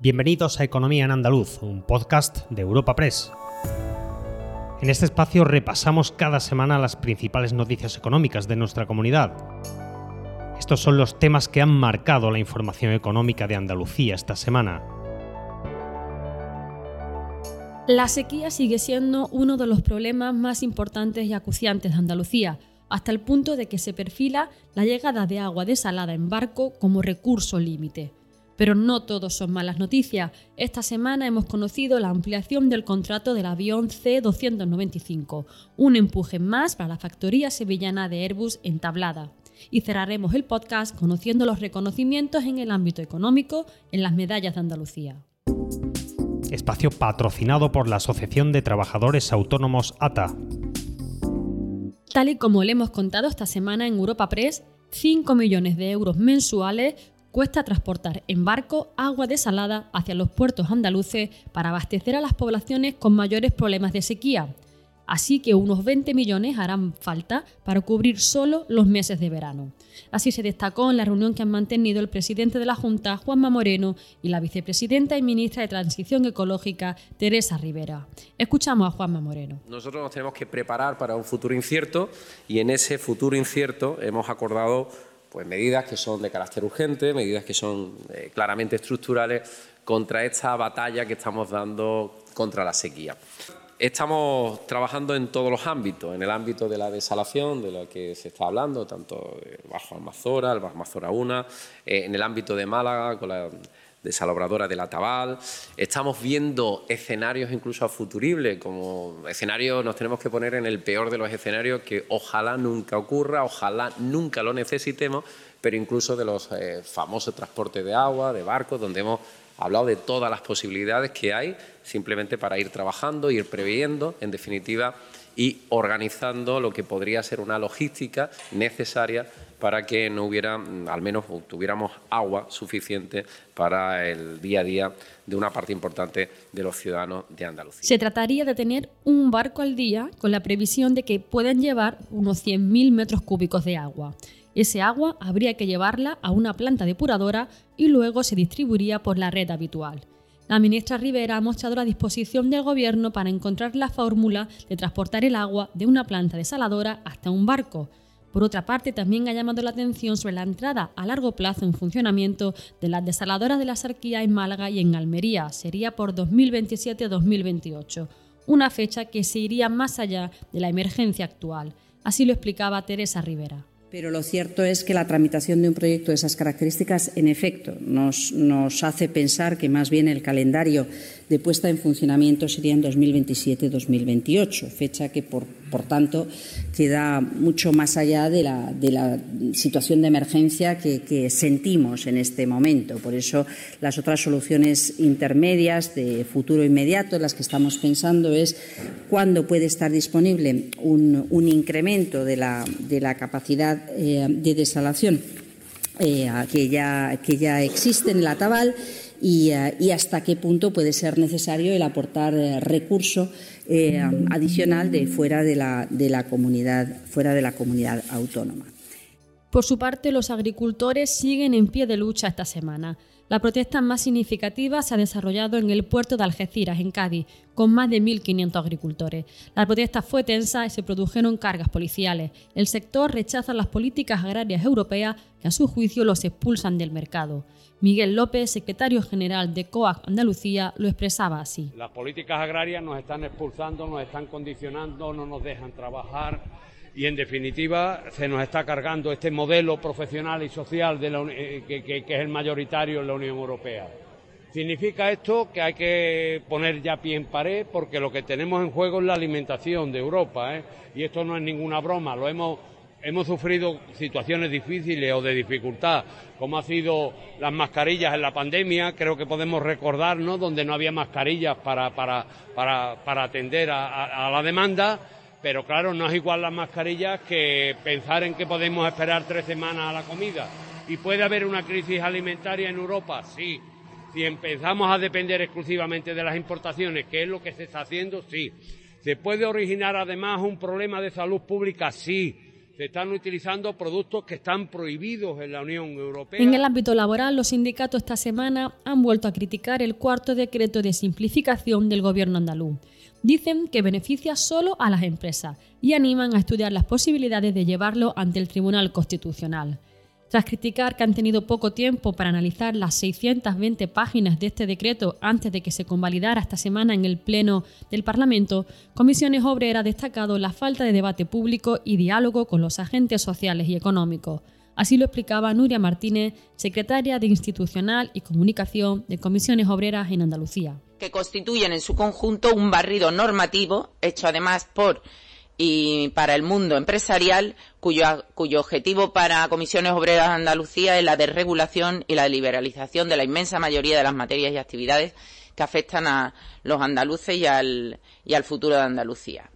Bienvenidos a Economía en Andaluz, un podcast de Europa Press. En este espacio repasamos cada semana las principales noticias económicas de nuestra comunidad. Estos son los temas que han marcado la información económica de Andalucía esta semana. La sequía sigue siendo uno de los problemas más importantes y acuciantes de Andalucía, hasta el punto de que se perfila la llegada de agua desalada en barco como recurso límite. Pero no todos son malas noticias. Esta semana hemos conocido la ampliación del contrato del avión C-295, un empuje más para la factoría sevillana de Airbus entablada. Y cerraremos el podcast conociendo los reconocimientos en el ámbito económico en las medallas de Andalucía. Espacio patrocinado por la Asociación de Trabajadores Autónomos ATA. Tal y como le hemos contado esta semana en Europa Press, 5 millones de euros mensuales cuesta transportar en barco agua desalada hacia los puertos andaluces para abastecer a las poblaciones con mayores problemas de sequía. Así que unos 20 millones harán falta para cubrir solo los meses de verano. Así se destacó en la reunión que han mantenido el presidente de la Junta, Juanma Moreno, y la vicepresidenta y ministra de Transición Ecológica, Teresa Rivera. Escuchamos a Juanma Moreno. Nosotros nos tenemos que preparar para un futuro incierto y en ese futuro incierto hemos acordado pues medidas que son de carácter urgente, medidas que son eh, claramente estructurales contra esta batalla que estamos dando contra la sequía. Estamos trabajando en todos los ámbitos, en el ámbito de la desalación, de lo que se está hablando, tanto Bajo Almazora, el Bajo Almazora 1, eh, en el ámbito de Málaga, con la desalabradora de la Tabal. Estamos viendo escenarios incluso futuribles, como escenarios nos tenemos que poner en el peor de los escenarios que ojalá nunca ocurra, ojalá nunca lo necesitemos, pero incluso de los eh, famosos transportes de agua, de barcos, donde hemos hablado de todas las posibilidades que hay, simplemente para ir trabajando, ir previendo, en definitiva, y organizando lo que podría ser una logística necesaria para que no hubiera, mm, al menos tuviéramos agua suficiente para el día a día de una parte importante de los ciudadanos de Andalucía. Se trataría de tener un barco al día con la previsión de que puedan llevar unos 100.000 metros cúbicos de agua. Ese agua habría que llevarla a una planta depuradora y luego se distribuiría por la red habitual. La ministra Rivera ha mostrado la disposición del Gobierno para encontrar la fórmula de transportar el agua de una planta desaladora hasta un barco. Por otra parte, también ha llamado la atención sobre la entrada a largo plazo en funcionamiento de las desaladoras de la Sarquía en Málaga y en Almería. Sería por 2027-2028, una fecha que se iría más allá de la emergencia actual. Así lo explicaba Teresa Rivera. Pero lo cierto es que la tramitación de un proyecto de esas características, en efecto, nos, nos hace pensar que más bien el calendario de puesta en funcionamiento sería en 2027-2028, fecha que, por, por, tanto, queda mucho más allá de la, situación de emergencia que, sentimos en este momento. Por eso, las otras soluciones intermedias de futuro inmediato en las que estamos pensando es cuándo puede estar disponible un, incremento de la, de la capacidad eh, de desalación eh, que, ya, que ya existe en la Tabal eh, y, hasta qué punto puede ser necesario el aportar eh, recurso eh, adicional de fuera de la, de la comunidad fuera de la comunidad autónoma. Por su parte, los agricultores siguen en pie de lucha esta semana. La protesta más significativa se ha desarrollado en el puerto de Algeciras, en Cádiz, con más de 1.500 agricultores. La protesta fue tensa y se produjeron cargas policiales. El sector rechaza las políticas agrarias europeas que a su juicio los expulsan del mercado. Miguel López, secretario general de COAG Andalucía, lo expresaba así. Las políticas agrarias nos están expulsando, nos están condicionando, no nos dejan trabajar y en definitiva se nos está cargando este modelo profesional y social eh, que, es el mayoritario en la Unión Europea. Significa esto que hay que poner ya pie en pared porque lo que tenemos en juego es la alimentación de Europa ¿eh? y esto no es ninguna broma, lo hemos hemos sufrido situaciones difíciles o de dificultad, como ha sido las mascarillas en la pandemia, creo que podemos recordarnos, donde no había mascarillas para, para, para, atender a, la demanda pero claro, no es igual las mascarillas que pensar en que podemos esperar tres semanas a la comida. ¿Y puede haber una crisis alimentaria en Europa? Sí. Si empezamos a depender exclusivamente de las importaciones, que es lo que se está haciendo, sí. ¿Se puede originar además un problema de salud pública? Sí. Se están utilizando productos que están prohibidos en la Unión Europea. En el ámbito laboral, los sindicatos esta semana han vuelto a criticar el cuarto decreto de simplificación del gobierno andaluz. Dicen que beneficia solo a las empresas y animan a estudiar las posibilidades de llevarlo ante el Tribunal Constitucional. Tras criticar que han tenido poco tiempo para analizar las 620 páginas de este decreto antes de que se convalidara esta semana en el Pleno del Parlamento, Comisiones Obreras ha destacado la falta de debate público y diálogo con los agentes sociales y económicos. Así lo explicaba Nuria Martínez, secretaria de Institucional y Comunicación de Comisiones Obreras en Andalucía. Que constituyen en su conjunto un barrido normativo, hecho además por y para el mundo empresarial, cuyo, objetivo para Comisiones Obreras de Andalucía es la desregulación y la liberalización de la inmensa mayoría de las materias y actividades que afectan a los andaluces y al, y al futuro de Andalucía.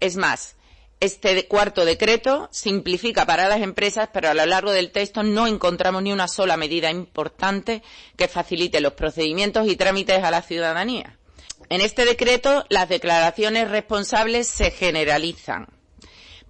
Es más, este cuarto decreto simplifica para las empresas, pero a lo largo del texto no encontramos ni una sola medida importante que facilite los procedimientos y trámites a la ciudadanía. En este decreto las declaraciones responsables se generalizan,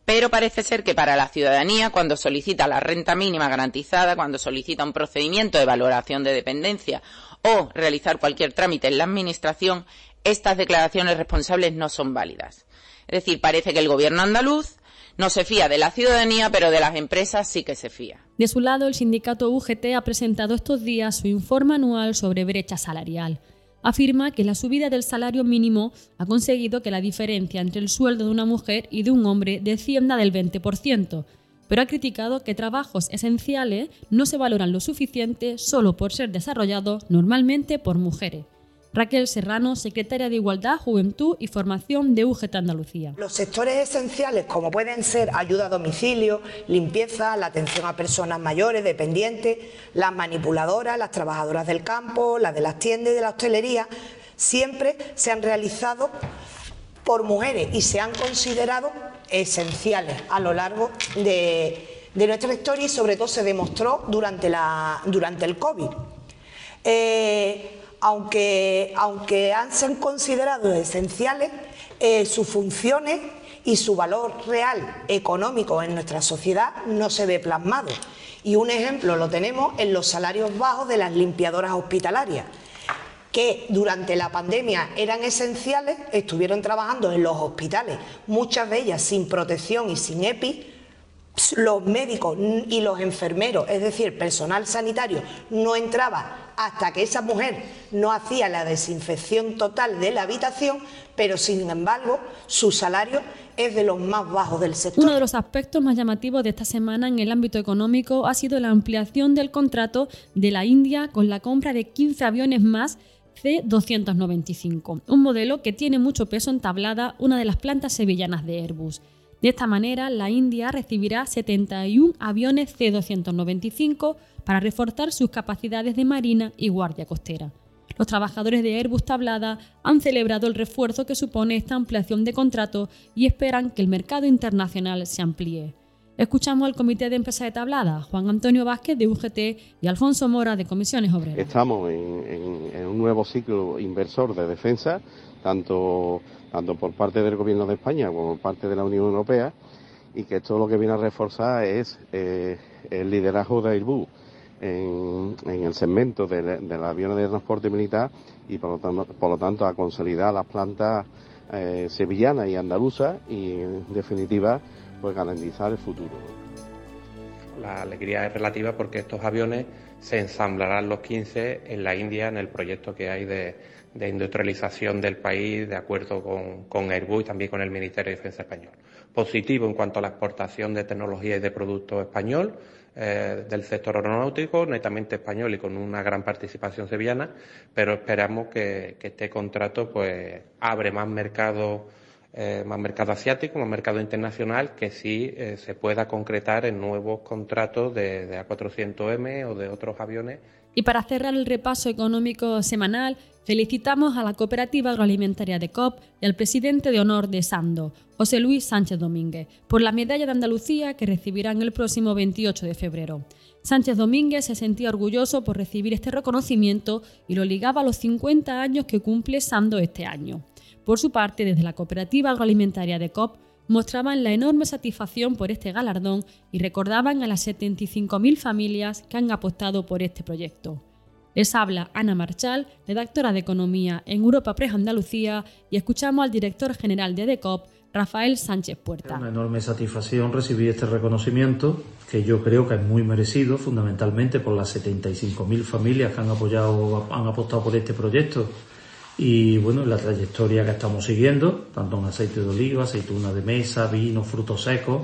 pero parece ser que para la ciudadanía, cuando solicita la renta mínima garantizada, cuando solicita un procedimiento de valoración de dependencia o realizar cualquier trámite en la Administración, estas declaraciones responsables no son válidas. Es decir, parece que el Gobierno andaluz no se fía de la ciudadanía, pero de las empresas sí que se fía. De su lado, el sindicato UGT ha presentado estos días su informe anual sobre brecha salarial afirma que la subida del salario mínimo ha conseguido que la diferencia entre el sueldo de una mujer y de un hombre descienda del 20%, pero ha criticado que trabajos esenciales no se valoran lo suficiente solo por ser desarrollados normalmente por mujeres. Raquel Serrano, secretaria de Igualdad, Juventud y Formación de UGT Andalucía. Los sectores esenciales, como pueden ser ayuda a domicilio, limpieza, la atención a personas mayores, dependientes, las manipuladoras, las trabajadoras del campo, las de las tiendas y de la hostelería, siempre se han realizado por mujeres y se han considerado esenciales a lo largo de, nuestra historia y sobre todo se demostró durante, el COVID. Eh, aunque, aunque han sido considerados esenciales, eh, sus funciones y su valor real económico en nuestra sociedad no se ve plasmado. Y un ejemplo lo tenemos en los salarios bajos de las limpiadoras hospitalarias, que durante la pandemia eran esenciales, estuvieron trabajando en los hospitales, muchas de ellas sin protección y sin EPI, los médicos y los enfermeros, es decir, personal sanitario, no entraba hasta que esa mujer no hacía la desinfección total de la habitación, pero sin embargo su salario es de los más bajos del sector. Uno de los aspectos más llamativos de esta semana en el ámbito económico ha sido la ampliación del contrato de la India con la compra de 15 aviones más C-295, un modelo que tiene mucho peso en tablada una de las plantas sevillanas de Airbus. De esta manera, la India recibirá 71 aviones C-295 para reforzar sus capacidades de marina y guardia costera. Los trabajadores de Airbus Tablada han celebrado el refuerzo que supone esta ampliación de contrato y esperan que el mercado internacional se amplíe. Escuchamos al Comité de Empresa de Tablada, Juan Antonio Vázquez de UGT y Alfonso Mora de Comisiones Obreras. Estamos en, un nuevo ciclo inversor de defensa, tanto tanto por parte del Gobierno de España como por parte de la Unión Europea, y que esto lo que viene a reforzar es eh, el liderazgo de Airbus en, el segmento de, los aviones de transporte militar y por lo tanto, a consolidar las plantas eh, sevillanas y andaluzas y en definitiva pues garantizar el futuro. La alegría es relativa porque estos aviones se ensamblarán los 15 en la India en el proyecto que hay de, de industrialización del país de acuerdo con, con, Airbus y también con el Ministerio de Defensa español. Positivo en cuanto a la exportación de tecnología y de productos español eh, del sector aeronáutico, netamente español y con una gran participación sevillana, pero esperamos que, este contrato pues abre más mercado eh, más mercado asiático, más mercado internacional, que sí eh, se pueda concretar en nuevos contratos de, de A400M o de otros aviones y para cerrar el repaso económico semanal, felicitamos a la Cooperativa Agroalimentaria de COP y al presidente de honor de Sando, José Luis Sánchez Domínguez, por la medalla de Andalucía que recibirán el próximo 28 de febrero. Sánchez Domínguez se sentía orgulloso por recibir este reconocimiento y lo ligaba a los 50 años que cumple Sando este año. Por su parte, desde la Cooperativa Agroalimentaria de COP, mostraban la enorme satisfacción por este galardón y recordaban a las 75.000 familias que han apostado por este proyecto. Les habla Ana Marchal, redactora de Economía en Europa Press Andalucía, y escuchamos al director general de DECOP, Rafael Sánchez Puerta. Una enorme satisfacción recibir este reconocimiento, que yo creo que es muy merecido, fundamentalmente por las 75.000 familias que han apoyado, han apostado por este proyecto y bueno, la trayectoria que estamos siguiendo, tanto en aceite de oliva, aceituna de mesa, vino, frutos secos,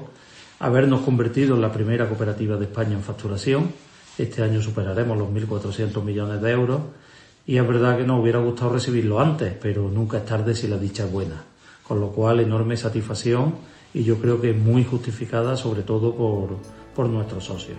habernos convertido en la primera cooperativa de España en facturación. Este año superaremos los 1.400 millones de euros y es verdad que nos hubiera gustado recibirlo antes, pero nunca es tarde si la dicha es buena. Con lo cual, enorme satisfacción y yo creo que muy justificada, sobre todo por, por nuestros socios.